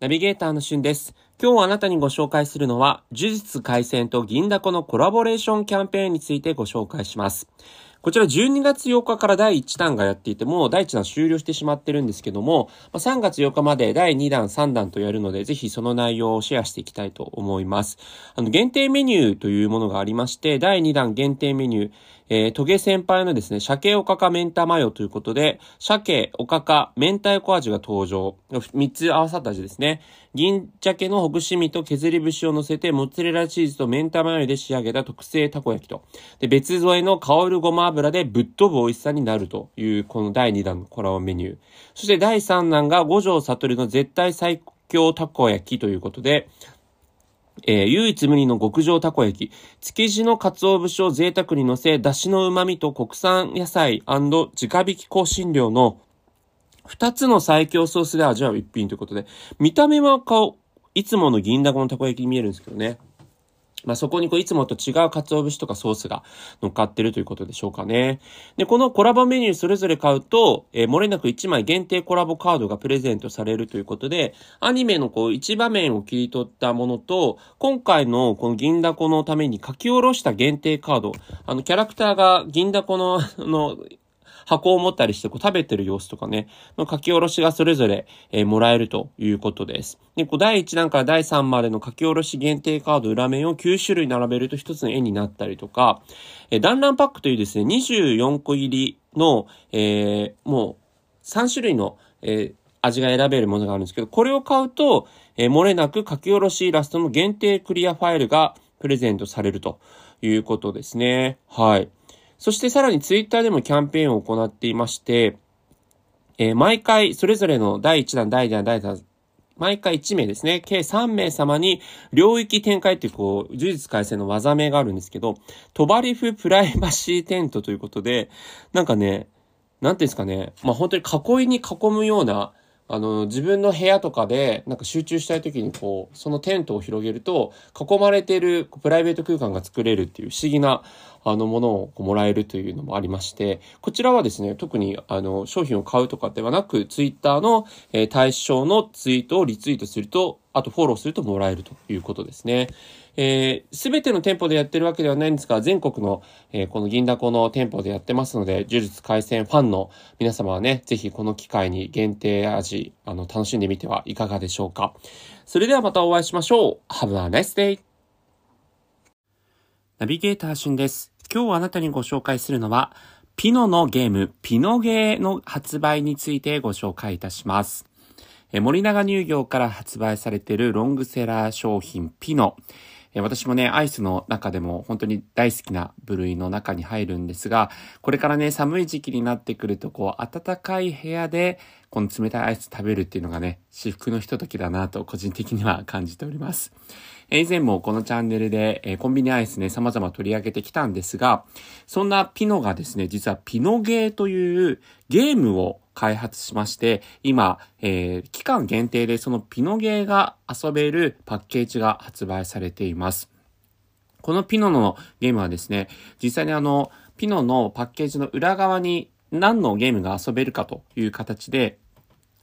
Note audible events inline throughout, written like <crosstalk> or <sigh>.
ナビゲーターのしゅんです。今日あなたにご紹介するのは、呪術回戦と銀だこのコラボレーションキャンペーンについてご紹介します。こちら12月8日から第1弾がやっていて、もう第1弾終了してしまってるんですけども、3月8日まで第2弾、3弾とやるので、ぜひその内容をシェアしていきたいと思います。あの、限定メニューというものがありまして、第2弾限定メニュー、えー、トゲ先輩のですね、鮭おかか明太マヨということで、鮭、おかか、明太子味が登場。3つ合わさった味ですね。銀鮭のほぐし身と削り節を乗せて、モッツァレラチーズと明太マヨで仕上げた特製たこ焼きと。で、別添えの香るごま油でぶっ飛ぶ美味しさになるという、この第2弾のコラボメニュー。そして第3弾が五条悟の絶対最強たこ焼きということで、えー、唯一無二の極上たこ焼き、築地の鰹節を贅沢に乗せ、出汁の旨味と国産野菜直火き香辛料の二つの最強ソースで味わう一品ということで、見た目は顔、いつもの銀だこのたこ焼きに見えるんですけどね。まあ、そこにこういつもと違う鰹節とかソースが乗っかってるということでしょうかね。で、このコラボメニューそれぞれ買うと、えー、漏れなく1枚限定コラボカードがプレゼントされるということで、アニメのこう一場面を切り取ったものと、今回のこの銀だこのために書き下ろした限定カード、あのキャラクターが銀だこの、あの、箱を持ったりしてこう食べてる様子とかね、の書き下ろしがそれぞれ、えー、もらえるということです。で、こう第1弾から第3までの書き下ろし限定カード裏面を9種類並べると1つの絵になったりとか、えー、団らんパックというですね、24個入りの、えー、もう3種類の、えー、味が選べるものがあるんですけど、これを買うと、えー、漏れなく書き下ろしイラストの限定クリアファイルがプレゼントされるということですね。はい。そしてさらにツイッターでもキャンペーンを行っていまして、えー、毎回それぞれの第1弾、第2弾、第3弾、毎回1名ですね、計3名様に領域展開っていうこう、呪術改正の技名があるんですけど、トバリフプライバシーテントということで、なんかね、なんていうんですかね、まあ本当に囲いに囲むような、あの、自分の部屋とかで、なんか集中したい時にこう、そのテントを広げると、囲まれているプライベート空間が作れるっていう不思議な、あの、ものをもらえるというのもありまして、こちらはですね、特に、あの、商品を買うとかではなく、ツイッターの、え、対象のツイートをリツイートすると、あとフォローするともらえるということですね。えー、べての店舗でやってるわけではないんですが、全国の、えー、この銀だこの店舗でやってますので、呪術回戦ファンの皆様はね、ぜひこの機会に限定味、あの、楽しんでみてはいかがでしょうか。それではまたお会いしましょう。Have a nice day! ナビゲーターしんです。今日あなたにご紹介するのは、ピノのゲーム、ピノゲーの発売についてご紹介いたします。森永乳業から発売されているロングセラー商品ピノ。私もね、アイスの中でも本当に大好きな部類の中に入るんですが、これからね、寒い時期になってくると、こう、暖かい部屋で、この冷たいアイス食べるっていうのがね、至福のひとときだなと個人的には感じております。以前もこのチャンネルで、コンビニアイスね、様々取り上げてきたんですが、そんなピノがですね、実はピノゲーというゲームを開発しまして、今、えー、期間限定でそのピノゲーが遊べるパッケージが発売されています。このピノのゲームはですね、実際にあの、ピノのパッケージの裏側に何のゲームが遊べるかという形で、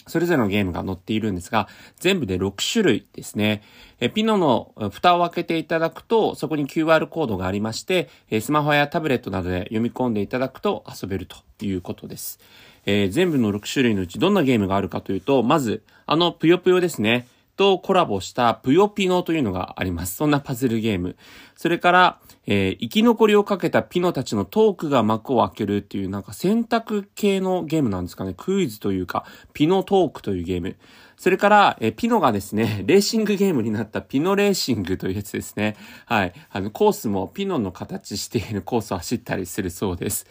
それぞれのゲームが載っているんですが、全部で6種類ですね。えピノの蓋を開けていただくと、そこに QR コードがありまして、スマホやタブレットなどで読み込んでいただくと遊べるということです。えー、全部の6種類のうちどんなゲームがあるかというと、まず、あのぷよぷよですね。とコラボしたぷよピノというのがあります。そんなパズルゲーム。それから、えー、生き残りをかけたピノたちのトークが幕を開けるっていうなんか選択系のゲームなんですかね。クイズというか、ピノトークというゲーム。それから、えー、ピノがですね、<laughs> レーシングゲームになったピノレーシングというやつですね。はい。あの、コースもピノの形しているコースを走ったりするそうです。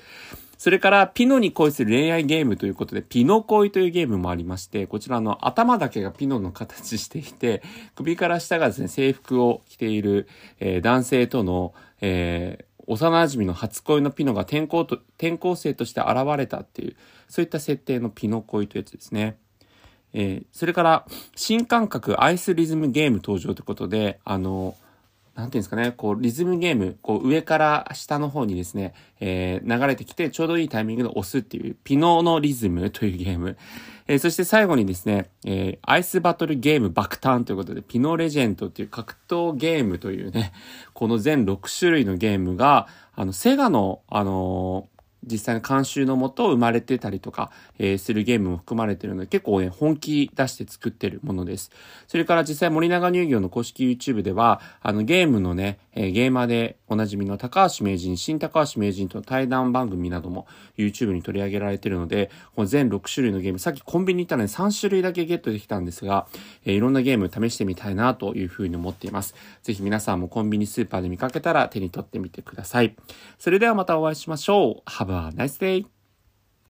それから、ピノに恋する恋愛ゲームということで、ピノ恋というゲームもありまして、こちらの頭だけがピノの形していて、首から下がですね、制服を着ている、えー、男性との、えー、幼馴染の初恋のピノが転校と、転校生として現れたっていう、そういった設定のピノ恋というやつですね。えー、それから、新感覚アイスリズムゲーム登場ということで、あの、なんていうんですかね、こう、リズムゲーム、こう、上から下の方にですね、えー、流れてきて、ちょうどいいタイミングで押すっていう、ピノーのリズム <laughs> というゲーム。えー、そして最後にですね、えー、アイスバトルゲーム爆誕ということで、ピノーレジェントっていう格闘ゲームというね、この全6種類のゲームが、あの、セガの、あの実際の監修のもと生まれてたりとか、えー、するゲームも含まれてるので、結構ね、本気出して作ってるものです。それから実際森永乳業の公式 YouTube では、あのゲームのね、えー、ゲーマーでおなじみの高橋名人、新高橋名人との対談番組なども YouTube に取り上げられてるので、この全6種類のゲーム、さっきコンビニ行ったので3種類だけゲットできたんですが、えー、いろんなゲーム試してみたいなというふうに思っています。ぜひ皆さんもコンビニスーパーで見かけたら手に取ってみてください。それではまたお会いしましょう。Have a nice day!